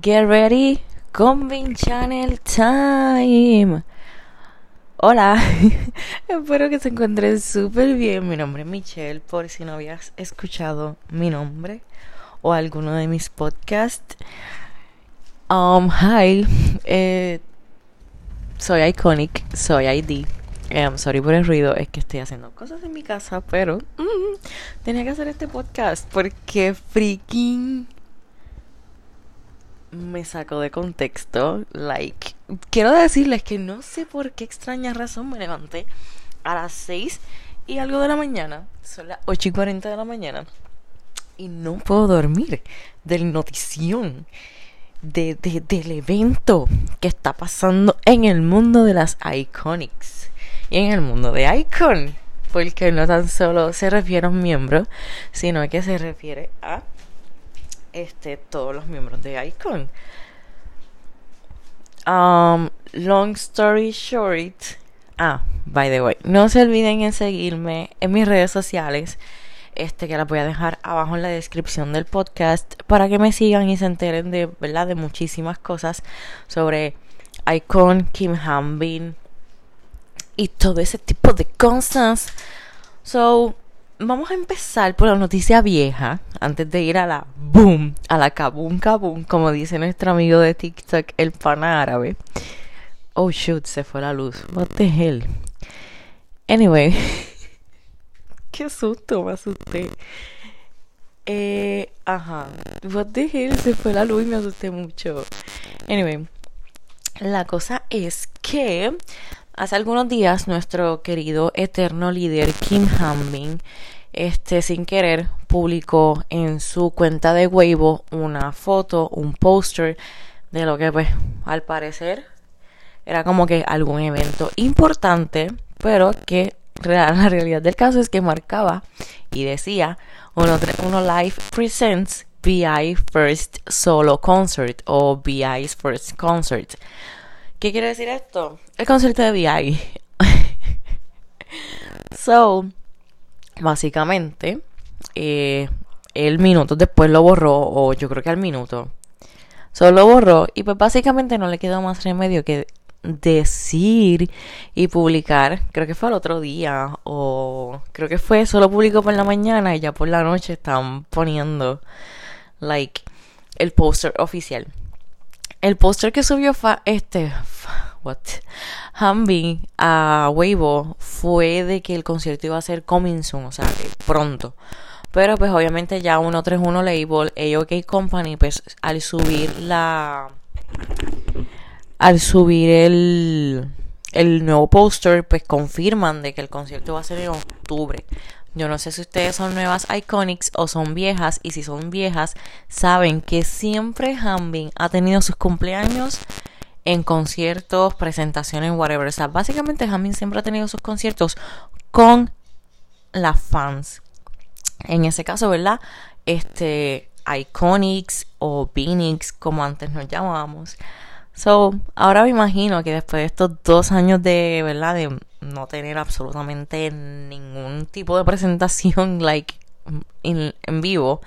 Get ready, Convin Channel Time. Hola, espero que se encuentren súper bien. Mi nombre es Michelle, por si no habías escuchado mi nombre o alguno de mis podcasts. Um, hi, eh, soy Iconic, soy ID. Um, sorry por el ruido, es que estoy haciendo cosas en mi casa, pero mm, tenía que hacer este podcast porque freaking me sacó de contexto. Like, quiero decirles que no sé por qué extraña razón me levanté a las 6 y algo de la mañana. Son las 8 y 40 de la mañana. Y no puedo dormir del notición. De, de, del evento que está pasando en el mundo de las Iconics y en el mundo de Icon, porque no tan solo se refiere a un miembro, sino que se refiere a este, todos los miembros de Icon. Um, long story short. Ah, by the way, no se olviden en seguirme en mis redes sociales. Este que las voy a dejar abajo en la descripción del podcast para que me sigan y se enteren de verdad de muchísimas cosas sobre Icon, Kim Hanbin y todo ese tipo de cosas. So, vamos a empezar por la noticia vieja, antes de ir a la boom, a la kabum kabum, como dice nuestro amigo de TikTok, el pana árabe. Oh shoot, se fue la luz. What the hell? Anyway, qué susto, me asusté. Eh, ajá. What the hell, se fue la luz y me asusté mucho. Anyway, la cosa es que Hace algunos días nuestro querido eterno líder Kim Hanbin, este sin querer, publicó en su cuenta de Weibo una foto, un póster de lo que pues al parecer era como que algún evento importante, pero que la realidad del caso es que marcaba y decía uno, uno live presents BI First Solo Concert o BI's First Concert. ¿Qué quiere decir esto? El concierto de VI. so, básicamente, eh, el minuto después lo borró, o yo creo que al minuto. Solo lo borró y pues básicamente no le quedó más remedio que decir y publicar, creo que fue el otro día o creo que fue solo publicó por la mañana y ya por la noche están poniendo like el póster oficial. El póster que subió fa, este what Humby a Weibo fue de que el concierto iba a ser coming soon, o sea, pronto. Pero pues obviamente ya 131 Label, AOK Company, pues al subir la al subir el el nuevo póster, pues confirman de que el concierto va a ser en octubre. Yo no sé si ustedes son nuevas Iconics o son viejas. Y si son viejas, saben que siempre Hanbin ha tenido sus cumpleaños en conciertos, presentaciones, whatever. O sea, básicamente Hanbin siempre ha tenido sus conciertos con las fans. En ese caso, ¿verdad? Este, Iconics o Phoenix, como antes nos llamábamos. So, ahora me imagino que después de estos dos años de, ¿verdad? De no tener absolutamente ningún tipo de presentación, like, en vivo,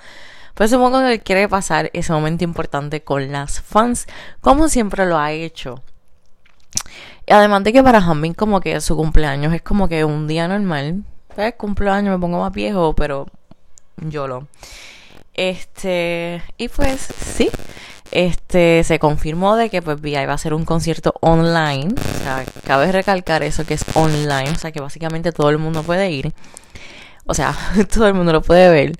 pues supongo que quiere pasar ese momento importante con las fans, como siempre lo ha hecho. Y además de que para Hanbin como que su cumpleaños es como que un día normal. Pues cumpleaños me pongo más viejo, pero yo lo. Este, y pues sí, este se confirmó de que pues VI va a ser un concierto online. O sea, cabe recalcar eso que es online, o sea que básicamente todo el mundo puede ir. O sea, todo el mundo lo puede ver.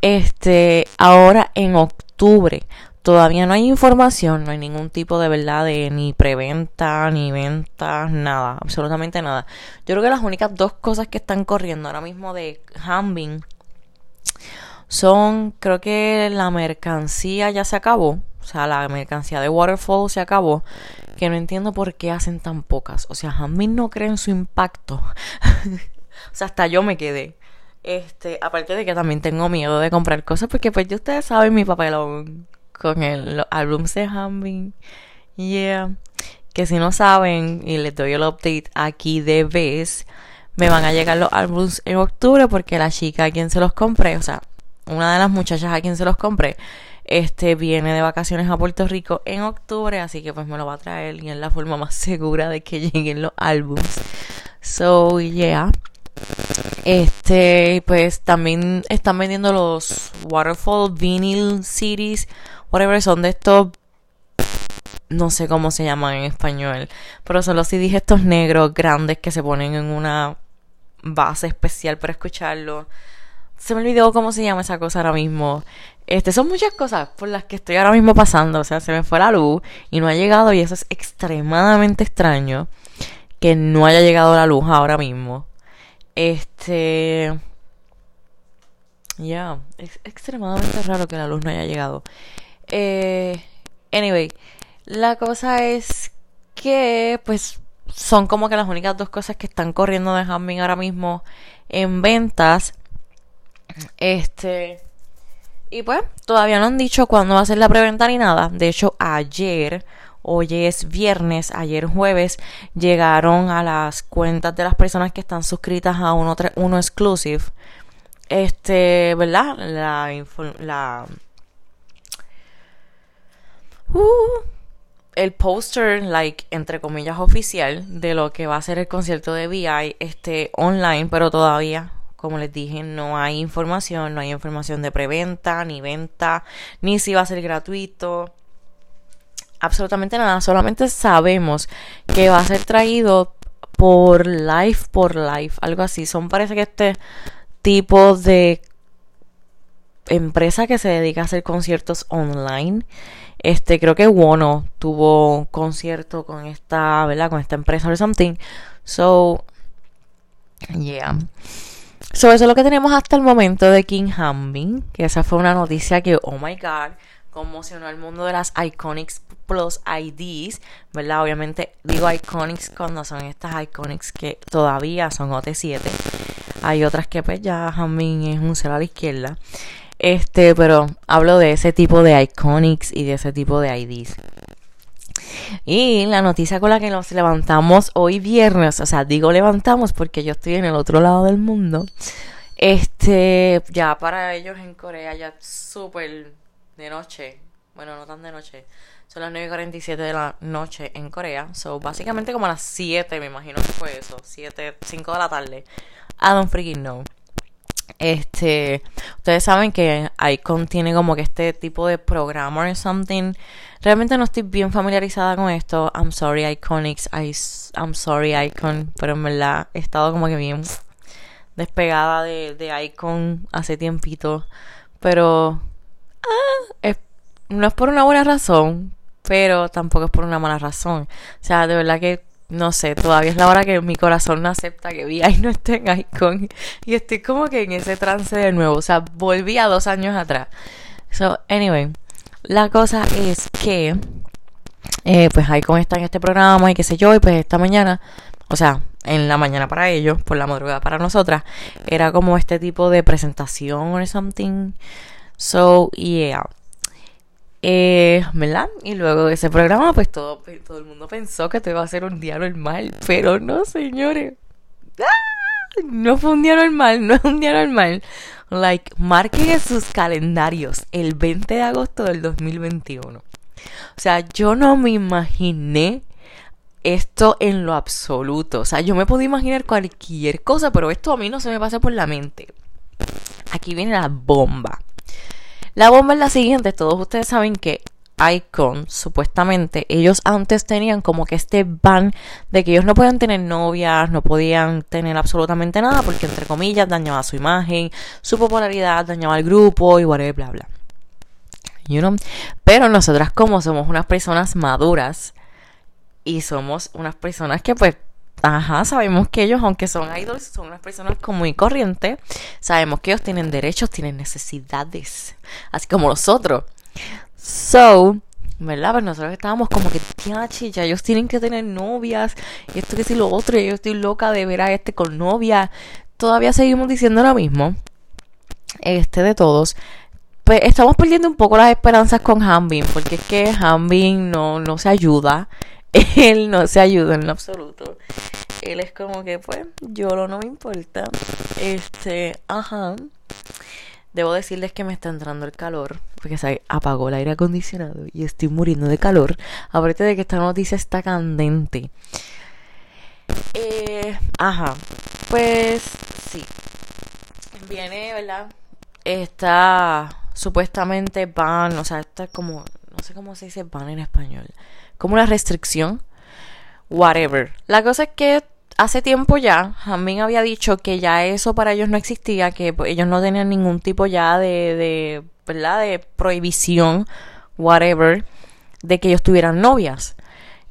Este, ahora en octubre. Todavía no hay información, no hay ningún tipo de verdad de ni preventa, ni venta, nada, absolutamente nada. Yo creo que las únicas dos cosas que están corriendo ahora mismo de Hambing son, creo que la mercancía ya se acabó, o sea, la mercancía de Waterfall se acabó, que no entiendo por qué hacen tan pocas. O sea, mí no creen su impacto. o sea, hasta yo me quedé. Este, aparte de que también tengo miedo de comprar cosas porque pues ya ustedes saben mi papelón con el, los álbumes de Hambin. Yeah. Que si no saben y les doy el update aquí de vez, me van a llegar los álbumes en octubre porque la chica a quien se los compré, o sea, una de las muchachas a quien se los compré, Este viene de vacaciones a Puerto Rico en octubre, así que pues me lo va a traer y es la forma más segura de que lleguen los álbums. So, yeah. Este, pues también están vendiendo los Waterfall Vinyl CDs, whatever, son de estos no sé cómo se llaman en español, pero son los CDs estos negros grandes que se ponen en una base especial para escucharlo. Se me olvidó cómo se llama esa cosa ahora mismo. Este, son muchas cosas por las que estoy ahora mismo pasando. O sea, se me fue la luz y no ha llegado y eso es extremadamente extraño que no haya llegado la luz ahora mismo. Este... Ya, es extremadamente raro que la luz no haya llegado. Eh, anyway, la cosa es que, pues, son como que las únicas dos cosas que están corriendo de Hamming ahora mismo en ventas. Este. Y pues, todavía no han dicho cuándo va a ser la preventa ni nada. De hecho, ayer, hoy es viernes, ayer jueves, llegaron a las cuentas de las personas que están suscritas a uno, uno exclusive. Este, ¿verdad? La. la uh, el póster, like, entre comillas, oficial de lo que va a ser el concierto de VI, este, online, pero todavía, como les dije, no hay información, no hay información de preventa, ni venta, ni si va a ser gratuito, absolutamente nada, solamente sabemos que va a ser traído por live, por live, algo así, son parece que este tipo de empresa que se dedica a hacer conciertos online este, creo que Wono tuvo concierto con esta, ¿verdad? Con esta empresa o something. So, yeah. So, eso es lo que tenemos hasta el momento de King Hambin. Que esa fue una noticia que, oh my god, conmocionó al mundo de las Iconics Plus IDs, ¿verdad? Obviamente digo Iconics cuando son estas Iconics que todavía son OT7. Hay otras que pues ya Hambin es un cero a la izquierda. Este, pero hablo de ese tipo de iconics y de ese tipo de IDs. Y la noticia con la que nos levantamos hoy viernes, o sea, digo levantamos porque yo estoy en el otro lado del mundo. Este, ya para ellos en Corea ya súper de noche. Bueno, no tan de noche. Son las 9.47 de la noche en Corea. So, básicamente como a las 7, me imagino que fue eso. 7, 5 de la tarde. I don't freaking know. Este, ustedes saben que Icon tiene como que este tipo de programmer something. Realmente no estoy bien familiarizada con esto. I'm sorry Iconics, I, I'm sorry Icon, pero en verdad he estado como que bien despegada de, de Icon hace tiempito. Pero ah, no es por una buena razón, pero tampoco es por una mala razón. O sea, de verdad que no sé, todavía es la hora que mi corazón no acepta que vi ahí no esté en Icon. Y estoy como que en ese trance de nuevo. O sea, volví a dos años atrás. So, anyway, la cosa es que, eh, pues Icon está en este programa y qué sé yo. Y pues esta mañana, o sea, en la mañana para ellos, por la madrugada para nosotras, era como este tipo de presentación o something. So, yeah. Eh. Y luego de ese programa, pues todo, todo el mundo pensó que te iba a ser un día normal. Pero no, señores. ¡Ah! No fue un día normal, no es un día normal. Like, marquen sus calendarios el 20 de agosto del 2021. O sea, yo no me imaginé esto en lo absoluto. O sea, yo me puedo imaginar cualquier cosa, pero esto a mí no se me pasa por la mente. Aquí viene la bomba. La bomba es la siguiente, todos ustedes saben que Icon, supuestamente, ellos antes tenían como que este ban de que ellos no podían tener novias, no podían tener absolutamente nada, porque entre comillas dañaba su imagen, su popularidad, dañaba al grupo y whatever, bla, bla. You know? Pero nosotras como somos unas personas maduras y somos unas personas que pues Ajá, sabemos que ellos, aunque son idols, son unas personas muy corrientes. Sabemos que ellos tienen derechos, tienen necesidades. Así como nosotros. So, ¿verdad? Pues nosotros estábamos como que, ya ellos tienen que tener novias. Y esto que si lo otro. Y yo estoy loca de ver a este con novia. Todavía seguimos diciendo lo mismo. Este de todos. Pues estamos perdiendo un poco las esperanzas con Hanbin. Porque es que Hanbin no, no se ayuda. él no se ayuda en lo absoluto. Él es como que, pues, yo no me importa. Este, ajá. Debo decirles que me está entrando el calor, porque se apagó el aire acondicionado y estoy muriendo de calor. Aparte de que esta noticia está candente. Eh, ajá, pues sí. Viene, ¿verdad? Está supuestamente ban, o sea, está como, no sé cómo se dice ban en español, como una restricción, whatever. La cosa es que hace tiempo ya, Jamin había dicho que ya eso para ellos no existía, que pues, ellos no tenían ningún tipo ya de, de, ¿verdad? De prohibición, whatever, de que ellos tuvieran novias.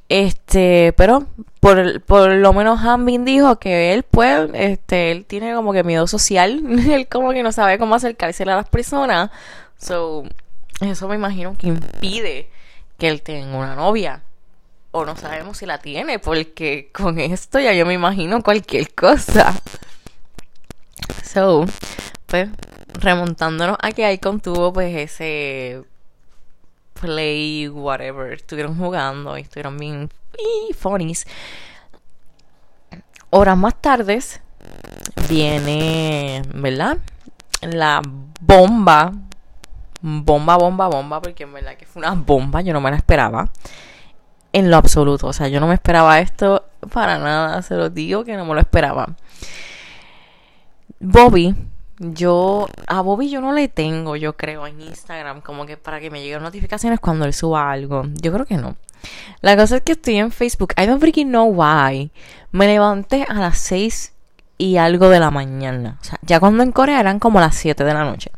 Este, pero por, por lo menos Hanbin dijo que él, pues, este, él tiene como que miedo social, él como que no sabe cómo acercarse a las personas, so, eso me imagino que impide que él tenga una novia o no sabemos si la tiene, porque con esto ya yo me imagino cualquier cosa. So, pues, remontándonos a que Icon tuvo pues ese play, whatever, estuvieron jugando y estuvieron bien funnies. Horas más tardes viene, ¿verdad? La bomba, bomba, bomba, bomba, porque en verdad que fue una bomba, yo no me la esperaba en lo absoluto. O sea, yo no me esperaba esto para nada, se lo digo que no me lo esperaba. Bobby, yo a Bobby yo no le tengo, yo creo, en Instagram, como que para que me lleguen notificaciones cuando él suba algo. Yo creo que no. La cosa es que estoy en Facebook. I don't freaking know why. Me levanté a las 6 y algo de la mañana. O sea, ya cuando en Corea eran como las 7 de la noche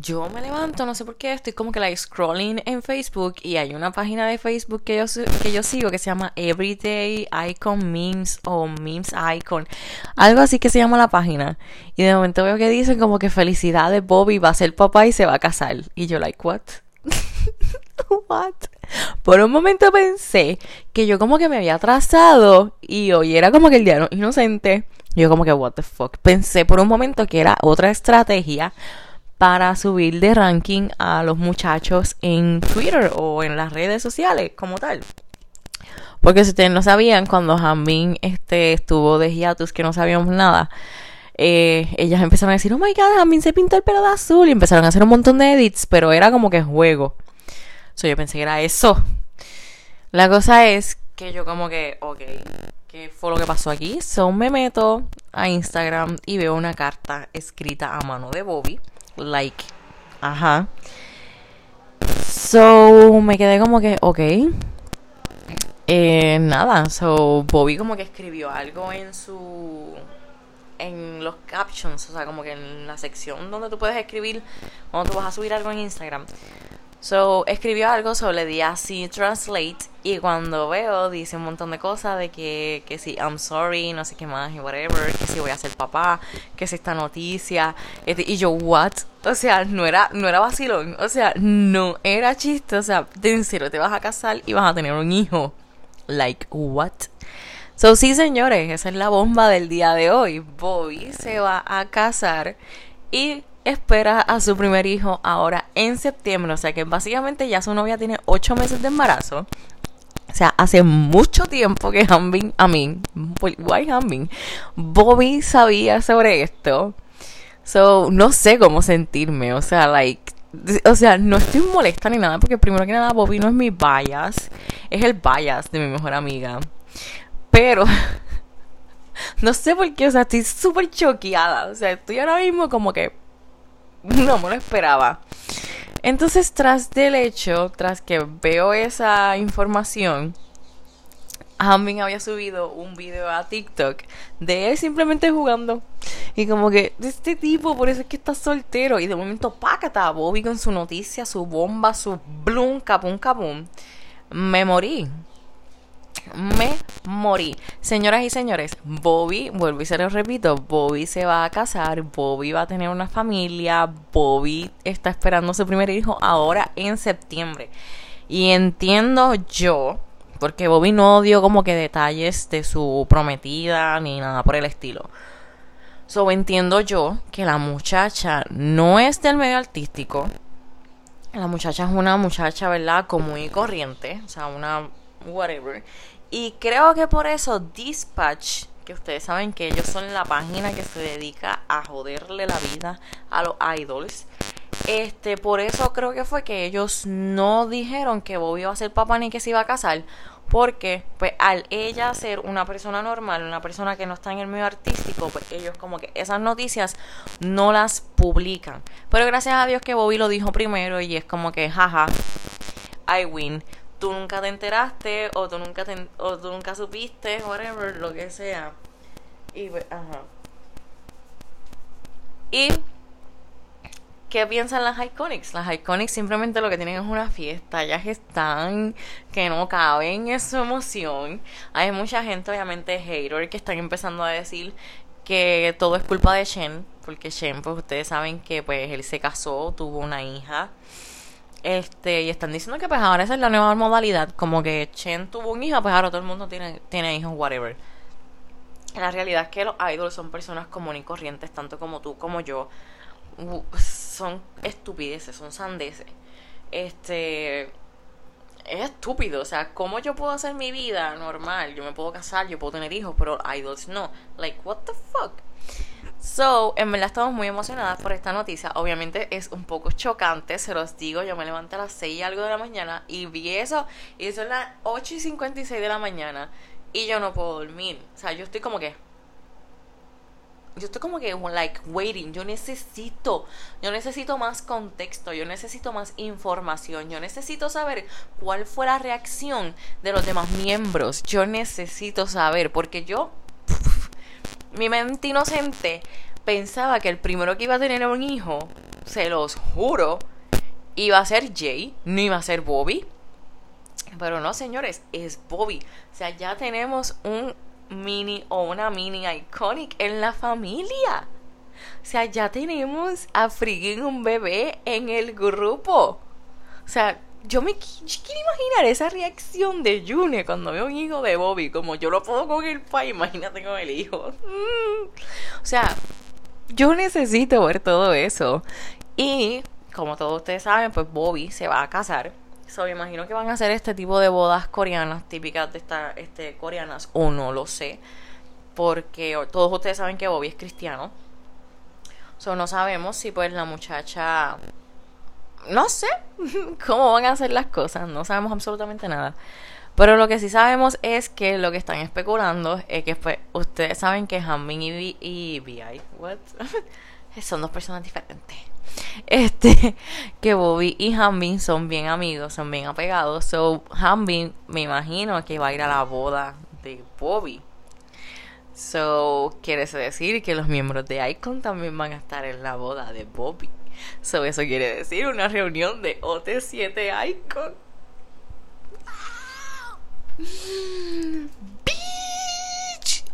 yo me levanto, no sé por qué, estoy como que like scrolling en Facebook y hay una página de Facebook que yo, que yo sigo que se llama Everyday Icon Memes o Memes Icon, algo así que se llama la página. Y de momento veo que dicen como que felicidades, Bobby va a ser papá y se va a casar. Y yo like, what? what? Por un momento pensé que yo como que me había atrasado y hoy era como que el día inocente. Yo como que, what the fuck. Pensé por un momento que era otra estrategia para subir de ranking a los muchachos en Twitter o en las redes sociales como tal. Porque si ustedes no sabían, cuando Jamin este, estuvo de hiatus, que no sabíamos nada, eh, ellas empezaron a decir, oh my god, Jamin se pintó el pelo de azul. Y empezaron a hacer un montón de edits, pero era como que juego. So, yo pensé que era eso. La cosa es que yo como que, ok, ¿qué fue lo que pasó aquí? So me meto a Instagram y veo una carta escrita a mano de Bobby like, ajá. So, me quedé como que, ok. Eh, nada, so Bobby como que escribió algo en su en los captions, o sea, como que en la sección donde tú puedes escribir cuando tú vas a subir algo en Instagram. So, escribió algo, so le di así translate y cuando veo dice un montón de cosas de que, que si I'm sorry, no sé qué más y whatever, que si voy a ser papá, que si esta noticia, este, y yo, what? O sea, no era, no era vacilón, o sea, no era chiste, o sea, de serio, te vas a casar y vas a tener un hijo. Like, what? So, sí, señores, esa es la bomba del día de hoy. Bobby se va a casar y espera a su primer hijo ahora en septiembre. O sea que básicamente ya su novia tiene ocho meses de embarazo. O sea, hace mucho tiempo que Hanbin, a mí, why Hanbin, Bobby sabía sobre esto. So, no sé cómo sentirme. O sea, like, o sea, no estoy molesta ni nada porque primero que nada Bobby no es mi bias, es el bias de mi mejor amiga. Pero no sé por qué, o sea, estoy súper choqueada. O sea, estoy ahora mismo como que no me lo esperaba. Entonces, tras del hecho, tras que veo esa información, Hamin había subido un video a TikTok de él simplemente jugando. Y como que, de este tipo, por eso es que está soltero. Y de momento, pácata, Bobby con su noticia, su bomba, su blum, capum, capum. Me morí me morí. Señoras y señores, Bobby, vuelvo y se lo repito, Bobby se va a casar, Bobby va a tener una familia, Bobby está esperando su primer hijo ahora en septiembre. Y entiendo yo, porque Bobby no dio como que detalles de su prometida ni nada por el estilo. So entiendo yo que la muchacha no es del medio artístico. La muchacha es una muchacha, ¿verdad? Común y corriente. O sea, una whatever. Y creo que por eso Dispatch, que ustedes saben que ellos son la página que se dedica a joderle la vida a los idols. Este, por eso creo que fue que ellos no dijeron que Bobby iba a ser papá ni que se iba a casar. Porque, pues, al ella ser una persona normal, una persona que no está en el medio artístico, pues ellos como que esas noticias no las publican. Pero gracias a Dios que Bobby lo dijo primero y es como que, jaja, I win. Tú nunca te enteraste o tú nunca, te, o tú nunca supiste, whatever, lo que sea. Y, pues, ajá. Y ¿Qué piensan las Iconics? Las Iconics simplemente lo que tienen es una fiesta, ellas están que no caben en su emoción. Hay mucha gente, obviamente, hater, que están empezando a decir que todo es culpa de Shen, porque Shen, pues ustedes saben que pues él se casó, tuvo una hija. Este, y están diciendo que pues ahora esa es la nueva modalidad, como que Chen tuvo un hijo, pues ahora todo el mundo tiene, tiene hijos, whatever. La realidad es que los idols son personas comunes y corrientes, tanto como tú como yo son estupideces, son sandeces. Este es estúpido, o sea, ¿cómo yo puedo hacer mi vida normal? Yo me puedo casar, yo puedo tener hijos, pero idols no. Like, what the fuck? So, en verdad estamos muy emocionadas por esta noticia. Obviamente es un poco chocante, se los digo. Yo me levanté a las 6 y algo de la mañana y vi eso. Y son las 8 y 56 de la mañana. Y yo no puedo dormir. O sea, yo estoy como que yo estoy como que like waiting, yo necesito, yo necesito más contexto, yo necesito más información, yo necesito saber cuál fue la reacción de los demás miembros, yo necesito saber, porque yo, mi mente inocente pensaba que el primero que iba a tener un hijo, se los juro, iba a ser Jay, no iba a ser Bobby. Pero no, señores, es Bobby. O sea, ya tenemos un mini o una mini iconic en la familia. O sea, ya tenemos a Friggin un bebé en el grupo. O sea, yo me quiero imaginar esa reacción de June cuando veo un hijo de Bobby. Como yo lo puedo con el pai, imagínate con el hijo. Mm. O sea, yo necesito ver todo eso. Y como todos ustedes saben, pues Bobby se va a casar So, me imagino que van a hacer este tipo de bodas coreanas, típicas de estas este, coreanas, o no lo sé, porque todos ustedes saben que Bobby es cristiano. So, no sabemos si pues la muchacha... No sé cómo van a hacer las cosas, no sabemos absolutamente nada. Pero lo que sí sabemos es que lo que están especulando es que pues, ustedes saben que Hanbin y, y BI, what? son dos personas diferentes. Este, que Bobby y Hanbin son bien amigos, son bien apegados. So, Hanbin me imagino que va a ir a la boda de Bobby. So, quiere decir que los miembros de Icon también van a estar en la boda de Bobby. So, eso quiere decir una reunión de OT7 Icon.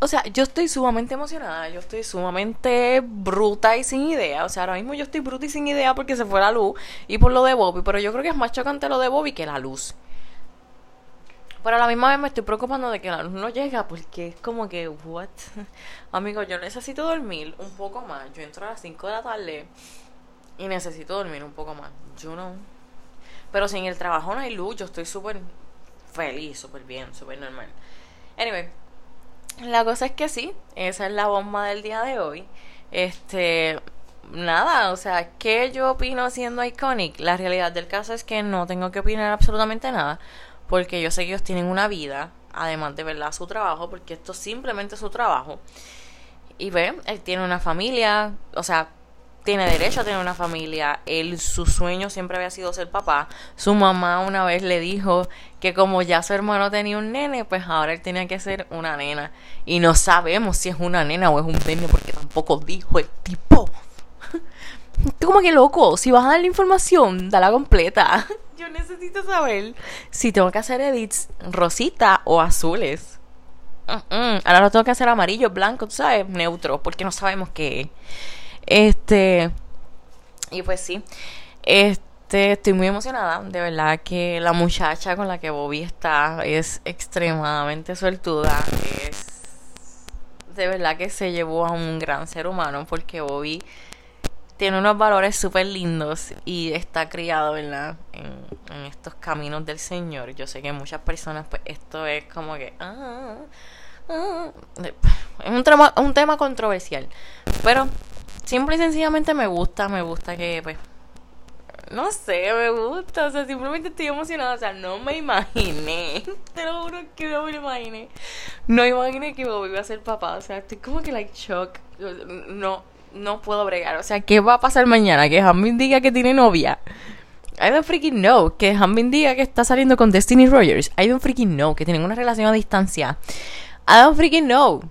O sea, yo estoy sumamente emocionada, yo estoy sumamente bruta y sin idea. O sea, ahora mismo yo estoy bruta y sin idea porque se fue la luz y por lo de Bobby, pero yo creo que es más chocante lo de Bobby que la luz. Pero a la misma vez me estoy preocupando de que la luz no llega porque es como que, what? Amigo, yo necesito dormir un poco más. Yo entro a las 5 de la tarde y necesito dormir un poco más. Yo no. Pero si en el trabajo no hay luz, yo estoy súper feliz, súper bien, súper normal. Anyway, la cosa es que sí, esa es la bomba del día de hoy. Este, nada, o sea, ¿qué yo opino siendo iconic? La realidad del caso es que no tengo que opinar absolutamente nada, porque yo sé que ellos tienen una vida, además de verdad su trabajo, porque esto simplemente es su trabajo. Y ve, él tiene una familia, o sea, tiene derecho a tener una familia. Él, su sueño siempre había sido ser papá. Su mamá una vez le dijo que como ya su hermano tenía un nene, pues ahora él tenía que ser una nena. Y no sabemos si es una nena o es un nene porque tampoco dijo el tipo. como que loco, si vas a dar la información, dala completa. Yo necesito saber si tengo que hacer edits rosita o azules. Ahora lo tengo que hacer amarillo, blanco, tú sabes, neutro, porque no sabemos qué. Este, y pues sí, este, estoy muy emocionada. De verdad que la muchacha con la que Bobby está es extremadamente suertuda. Es de verdad que se llevó a un gran ser humano porque Bobby tiene unos valores súper lindos y está criado En, en, estos caminos del Señor. Yo sé que muchas personas, pues esto es como que, ah, ah, es un tema, un tema controversial. Pero simple y sencillamente me gusta, me gusta que pues no sé, me gusta, o sea, simplemente estoy emocionada, o sea, no me imaginé, te lo juro que no me lo imaginé, no imaginé que Bobby iba a ser papá, o sea, estoy como que like shock, no, no puedo bregar, o sea, ¿qué va a pasar mañana? Que Hammond diga que tiene novia, I don't freaking know, que Hammond diga que está saliendo con Destiny Rogers, I don't freaking know, que tienen una relación a distancia, I don't freaking know,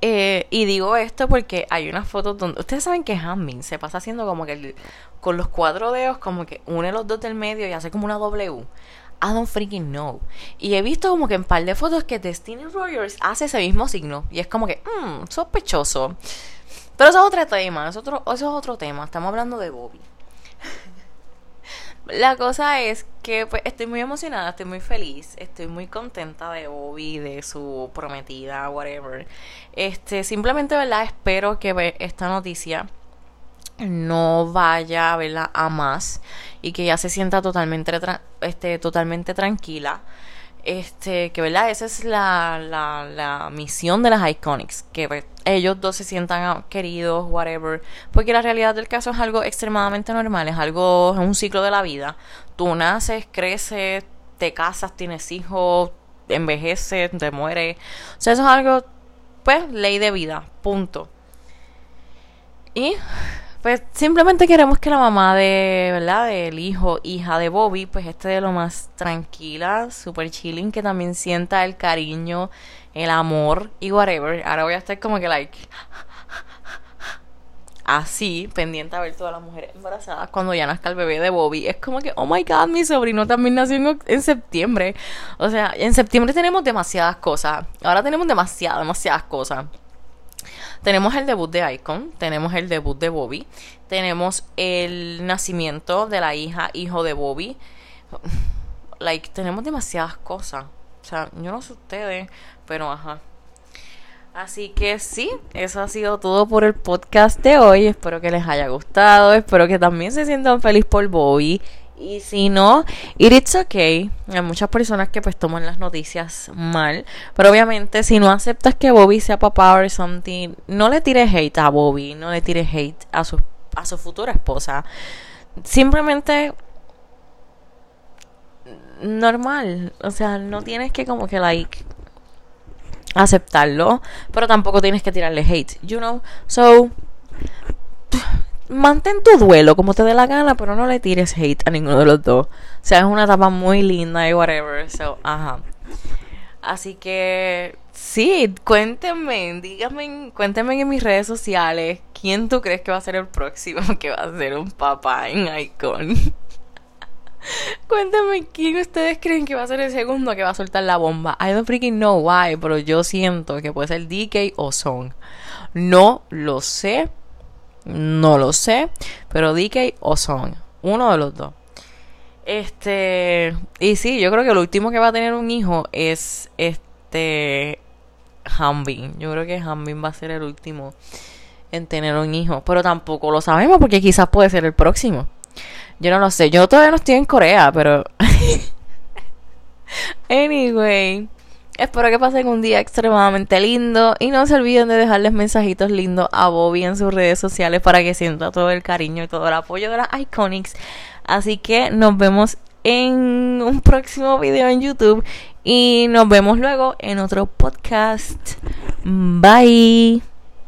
eh, y digo esto porque hay unas fotos donde. Ustedes saben que Hamming se pasa haciendo como que con los cuatro dedos, como que une los dos del medio y hace como una W. I don't freaking know. Y he visto como que en par de fotos que Destiny Rogers hace ese mismo signo. Y es como que, mmm, sospechoso. Pero eso es otro tema, es otro, eso es otro tema. Estamos hablando de Bobby. La cosa es que pues, estoy muy emocionada, estoy muy feliz, estoy muy contenta de Bobby, de su prometida, whatever. Este, simplemente, ¿verdad? Espero que esta noticia no vaya ¿verdad? a más y que ya se sienta totalmente, este, totalmente tranquila. Este, que verdad, esa es la, la, la misión de las Iconics, que pues, ellos dos se sientan queridos, whatever, porque la realidad del caso es algo extremadamente normal, es algo, es un ciclo de la vida. Tú naces, creces, te casas, tienes hijos, envejeces, te mueres. O sea, eso es algo, pues, ley de vida, punto. Y pues simplemente queremos que la mamá de, ¿verdad? Del hijo, hija de Bobby, pues esté de lo más tranquila, super chilling, que también sienta el cariño, el amor y whatever. Ahora voy a estar como que like así, pendiente a ver todas las mujeres embarazadas cuando ya nazca el bebé de Bobby. Es como que, oh my god, mi sobrino también nació en, en septiembre. O sea, en septiembre tenemos demasiadas cosas. Ahora tenemos demasiadas, demasiadas cosas. Tenemos el debut de Icon, tenemos el debut de Bobby, tenemos el nacimiento de la hija, hijo de Bobby. Like, tenemos demasiadas cosas. O sea, yo no sé ustedes, pero ajá. Así que sí, eso ha sido todo por el podcast de hoy. Espero que les haya gustado. Espero que también se sientan felices por Bobby. Y si no, it's okay. Hay muchas personas que pues toman las noticias mal. Pero obviamente si no aceptas que Bobby sea papá o something, no le tires hate a Bobby, no le tires hate a su, a su futura esposa. Simplemente normal. O sea, no tienes que como que like aceptarlo. Pero tampoco tienes que tirarle hate. You know? So mantén tu duelo como te dé la gana, pero no le tires hate a ninguno de los dos. O sea, es una etapa muy linda y whatever. So, ajá. Así que sí, cuéntenme, díganme, cuéntenme en mis redes sociales quién tú crees que va a ser el próximo que va a ser un papá en Icon. Cuéntenme quién ustedes creen que va a ser el segundo que va a soltar la bomba. I don't freaking know why, pero yo siento que puede ser DK o Song. No lo sé, no lo sé, pero DK o Son, uno de los dos. Este, y sí, yo creo que el último que va a tener un hijo es este Hambin. Yo creo que Hambin va a ser el último en tener un hijo, pero tampoco lo sabemos porque quizás puede ser el próximo. Yo no lo sé, yo todavía no estoy en Corea, pero anyway, Espero que pasen un día extremadamente lindo y no se olviden de dejarles mensajitos lindos a Bobby en sus redes sociales para que sienta todo el cariño y todo el apoyo de las Iconics. Así que nos vemos en un próximo video en YouTube y nos vemos luego en otro podcast. Bye.